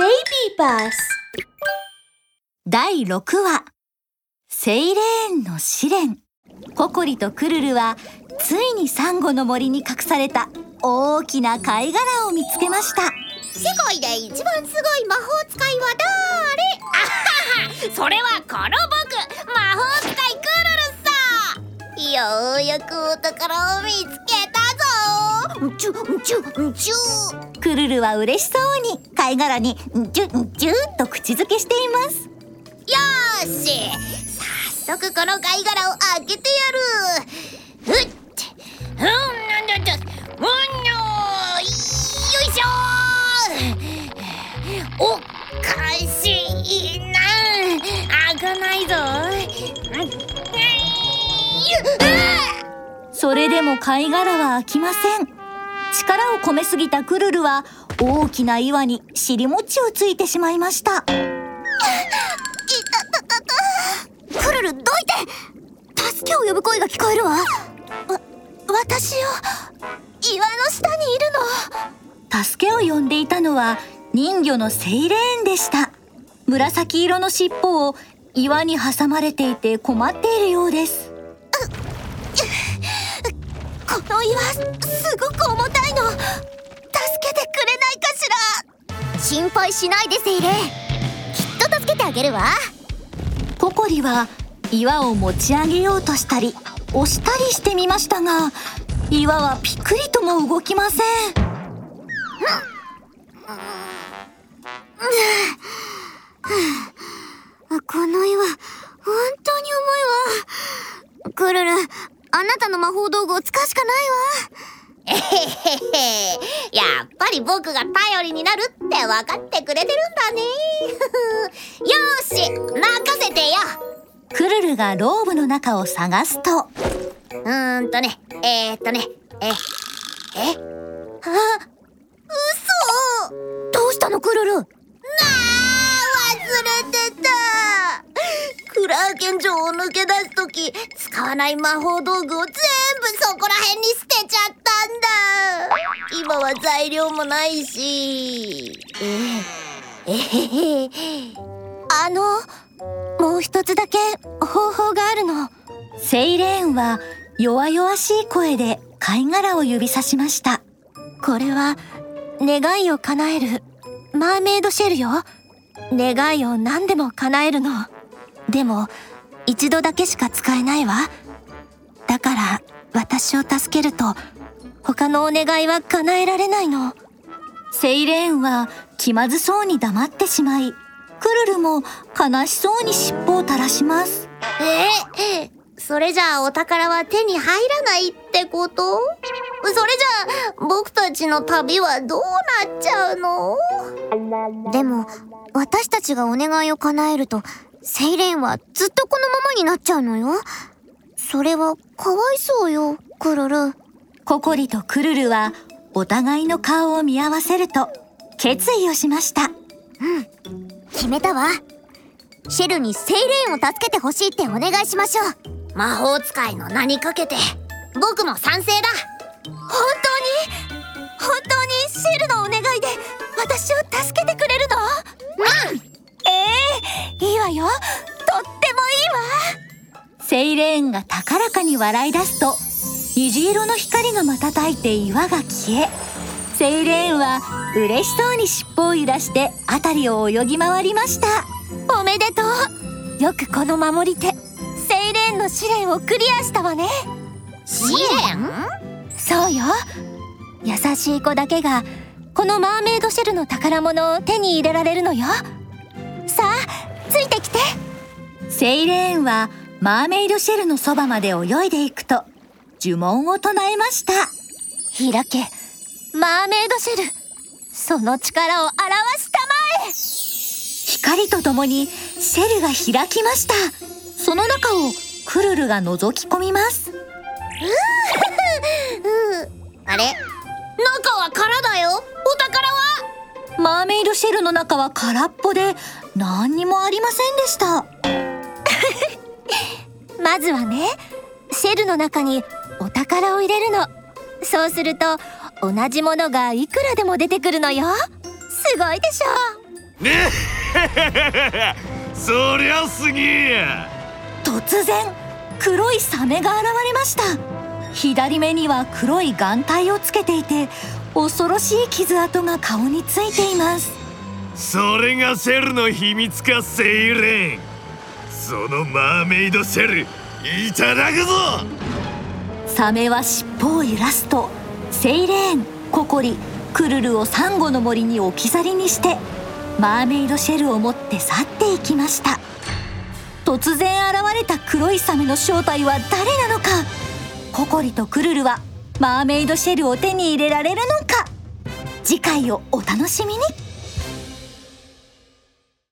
ベイビーバス。第6話。セイレーンの試練。ココリとクルルはついにサンゴの森に隠された。大きな貝殻を見つけました。世界で一番すごい魔法使いは誰？あははそれはこの僕。魔法使いクルルさようやくお宝を見つけたぞちゅんちゅんちゅクルルは嬉しそうに貝殻にジュジュッと口づけしています。よし。早速この貝殻を開けてやる。ふっ。うんなんだってうんよよいしょおかしいな開かないぞそれでも貝殻は開きません力を込めすぎたクルルは大きな岩に尻餅をついてしまいました。クルルどいて。助けを呼ぶ声が聞こえるわ。わ私を。岩の下にいるの。助けを呼んでいたのは人魚のセイレーンでした。紫色の尻尾を岩に挟まれていて困っているようですこの岩すごく重たいの。助けてくれないかしら。心配しないでセイレきっと助けてあげるわ。ココリは岩を持ち上げようとしたり押したりしてみましたが岩はピクリとも動きません、この岩本当に重いわクルルあなたの魔法道具を使うしかないわ。えへへへ。やっぱり僕が頼りになるって分かってくれてるんだね。よし任せてよ。クルルがローブの中を探すと。うーんとねえー、っとねええあ嘘！どうしたのクルル？なあ忘れてた。ラーケン城を抜け出す時使わない魔法道具を全部そこら辺に捨てちゃったんだ。今は材料もないし。え。えへへ。あのもう一つだけ方法があるの。セイレーンは弱々しい声で貝殻を指さしました。これは願いを叶える。マーメイドシェルよ。願いを何でも叶えるのでも一度だけしか使えないわ。だから私を助けると他のお願いは叶えられないの。セイレーンは気まずそうに黙ってしまいクルルも悲しそうに尻尾を垂らします。えそれじゃあお宝は手に入らないってこと？それじゃあ僕たちの旅はどうなっちゃうの？でも私たちがお願いを叶えるとセイレーンはずっとこのままになっちゃうのよ。それはかわいそうよクルル。ココリとクルルはお互いの顔を見合わせると決意をしました。うん。決めたわ。シェルにセイレーンを助けてほしいってお願いしましょう。魔法使いの名にかけて。僕も賛成だ。本当に？本当にシェルのお願いで私を助けてくれるの？うんいいわよ。とってもいいわ。セイレーンが高らかに笑い出すと虹色の光が瞬いて岩が消えセイレーンは嬉しそうに尻尾を揺らして辺りを泳ぎ回りました。おめでとう。よくこの守り手セイレーンの試練をクリアしたわね。試練？そうよ。優しい子だけがこのマーメイドシェルの宝物を手に入れられるのよいてきて。セイレーンはマーメイドシェルのそばまで泳いでいくと呪文を唱えました。開けマーメイドシェルその力を表したまえ。光とともにシェルが開きました。その中をクルルが覗き込みます。あれ？中は空だよ。お宝は？マーメイドシェルの中は空っぽで何にもありませんでした。まずはねシェルの中にお宝を入れるの。そうすると同じものがいくらでも出てくるのよ。すごいでしょ。ね そりゃすげえ。突然黒いサメが現れました。左目には黒い眼帯をつけていて恐ろしい傷跡が顔についていますそれがシェルの秘密かセイレーン。そのマーメイドシェルいただくぞ！サメは尻尾を揺らすとセイレーンココリクルルをサンゴの森に置き去りにしてマーメイドシェルを持って去っていきました。突然現れた黒いサメの正体は誰なのか？ココリとクルルはマーメイドシェルを手に入れられるのか？次回をお楽しみに。